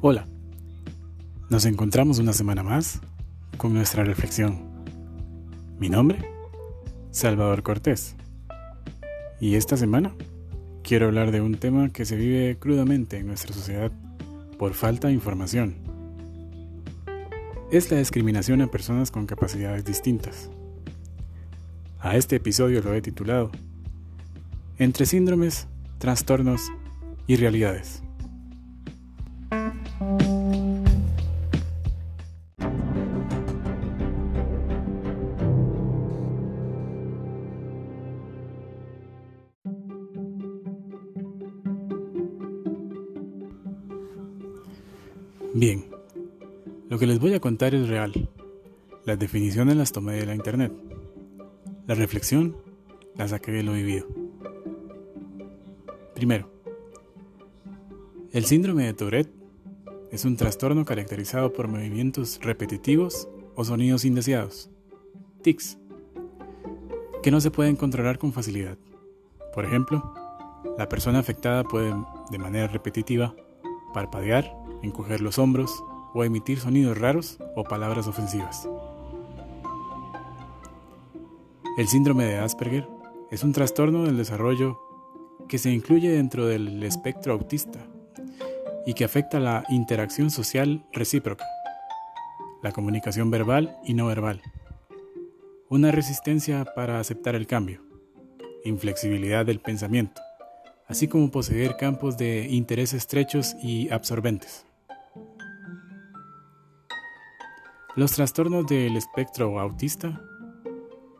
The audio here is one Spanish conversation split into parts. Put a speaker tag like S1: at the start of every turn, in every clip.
S1: Hola, nos encontramos una semana más con nuestra reflexión. Mi nombre, Salvador Cortés. Y esta semana quiero hablar de un tema que se vive crudamente en nuestra sociedad por falta de información. Es la discriminación a personas con capacidades distintas. A este episodio lo he titulado Entre síndromes, trastornos y realidades. Bien, lo que les voy a contar es real. Las definiciones las tomé de la internet. La reflexión la saqué de lo vivido. Primero, el síndrome de Tourette es un trastorno caracterizado por movimientos repetitivos o sonidos indeseados, tics, que no se pueden controlar con facilidad. Por ejemplo, la persona afectada puede, de manera repetitiva, parpadear, encoger los hombros o emitir sonidos raros o palabras ofensivas. El síndrome de Asperger es un trastorno del desarrollo que se incluye dentro del espectro autista y que afecta la interacción social recíproca, la comunicación verbal y no verbal, una resistencia para aceptar el cambio, inflexibilidad del pensamiento, así como poseer campos de interés estrechos y absorbentes. Los trastornos del espectro autista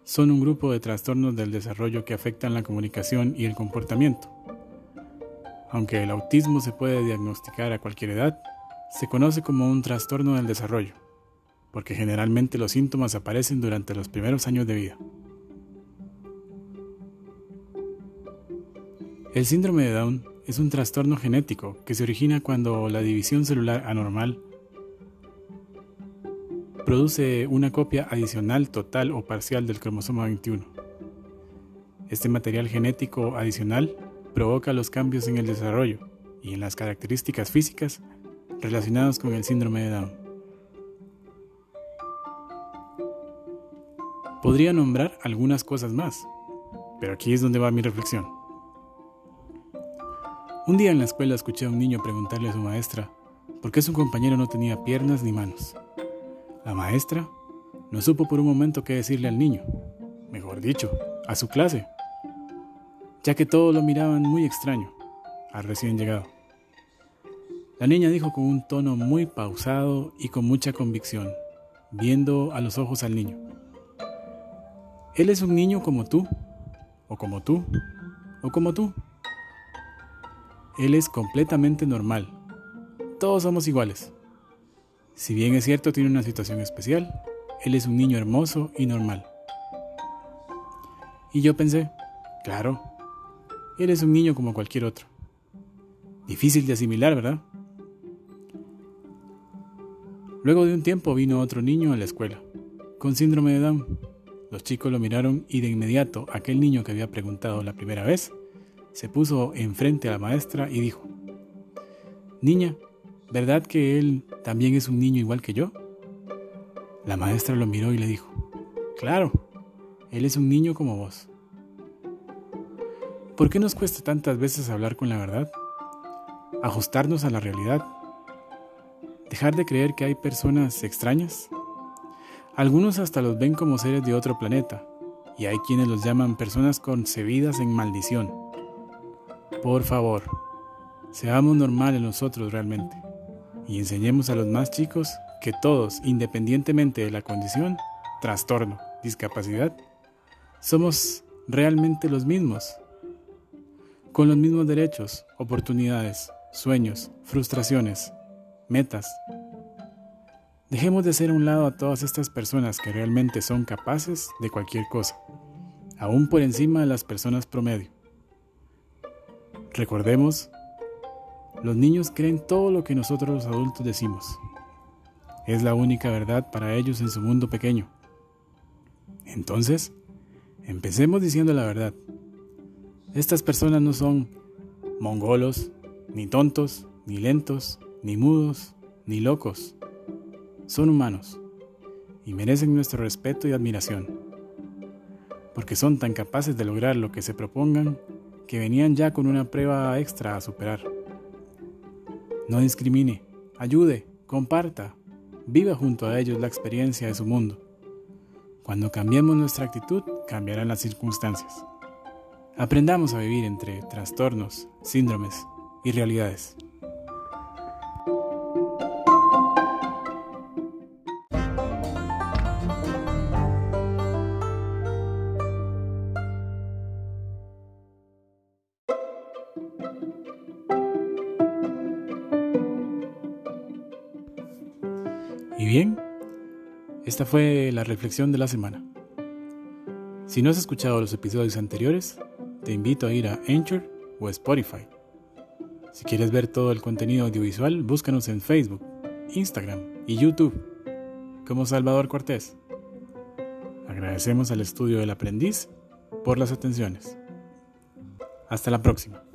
S1: son un grupo de trastornos del desarrollo que afectan la comunicación y el comportamiento. Aunque el autismo se puede diagnosticar a cualquier edad, se conoce como un trastorno del desarrollo, porque generalmente los síntomas aparecen durante los primeros años de vida. El síndrome de Down es un trastorno genético que se origina cuando la división celular anormal produce una copia adicional total o parcial del cromosoma 21. Este material genético adicional provoca los cambios en el desarrollo y en las características físicas relacionados con el síndrome de Down. Podría nombrar algunas cosas más, pero aquí es donde va mi reflexión. Un día en la escuela escuché a un niño preguntarle a su maestra por qué su compañero no tenía piernas ni manos. La maestra no supo por un momento qué decirle al niño, mejor dicho, a su clase, ya que todos lo miraban muy extraño al recién llegado. La niña dijo con un tono muy pausado y con mucha convicción, viendo a los ojos al niño. Él es un niño como tú, o como tú, o como tú. Él es completamente normal. Todos somos iguales. Si bien es cierto tiene una situación especial, él es un niño hermoso y normal. Y yo pensé, claro, él es un niño como cualquier otro. Difícil de asimilar, ¿verdad? Luego de un tiempo vino otro niño a la escuela, con síndrome de Down. Los chicos lo miraron y de inmediato aquel niño que había preguntado la primera vez se puso enfrente a la maestra y dijo, Niña, ¿verdad que él también es un niño igual que yo? La maestra lo miró y le dijo, Claro, él es un niño como vos. ¿Por qué nos cuesta tantas veces hablar con la verdad? Ajustarnos a la realidad. Dejar de creer que hay personas extrañas. Algunos hasta los ven como seres de otro planeta, y hay quienes los llaman personas concebidas en maldición. Por favor, seamos normales nosotros realmente y enseñemos a los más chicos que todos, independientemente de la condición, trastorno, discapacidad, somos realmente los mismos, con los mismos derechos, oportunidades, sueños, frustraciones, metas. Dejemos de hacer a un lado a todas estas personas que realmente son capaces de cualquier cosa, aún por encima de las personas promedio. Recordemos, los niños creen todo lo que nosotros los adultos decimos. Es la única verdad para ellos en su mundo pequeño. Entonces, empecemos diciendo la verdad. Estas personas no son mongolos, ni tontos, ni lentos, ni mudos, ni locos. Son humanos y merecen nuestro respeto y admiración, porque son tan capaces de lograr lo que se propongan que venían ya con una prueba extra a superar. No discrimine, ayude, comparta, viva junto a ellos la experiencia de su mundo. Cuando cambiemos nuestra actitud, cambiarán las circunstancias. Aprendamos a vivir entre trastornos, síndromes y realidades. Bien, esta fue la reflexión de la semana. Si no has escuchado los episodios anteriores, te invito a ir a Anchor o Spotify. Si quieres ver todo el contenido audiovisual, búscanos en Facebook, Instagram y YouTube como Salvador Cortés. Agradecemos al estudio del aprendiz por las atenciones. Hasta la próxima.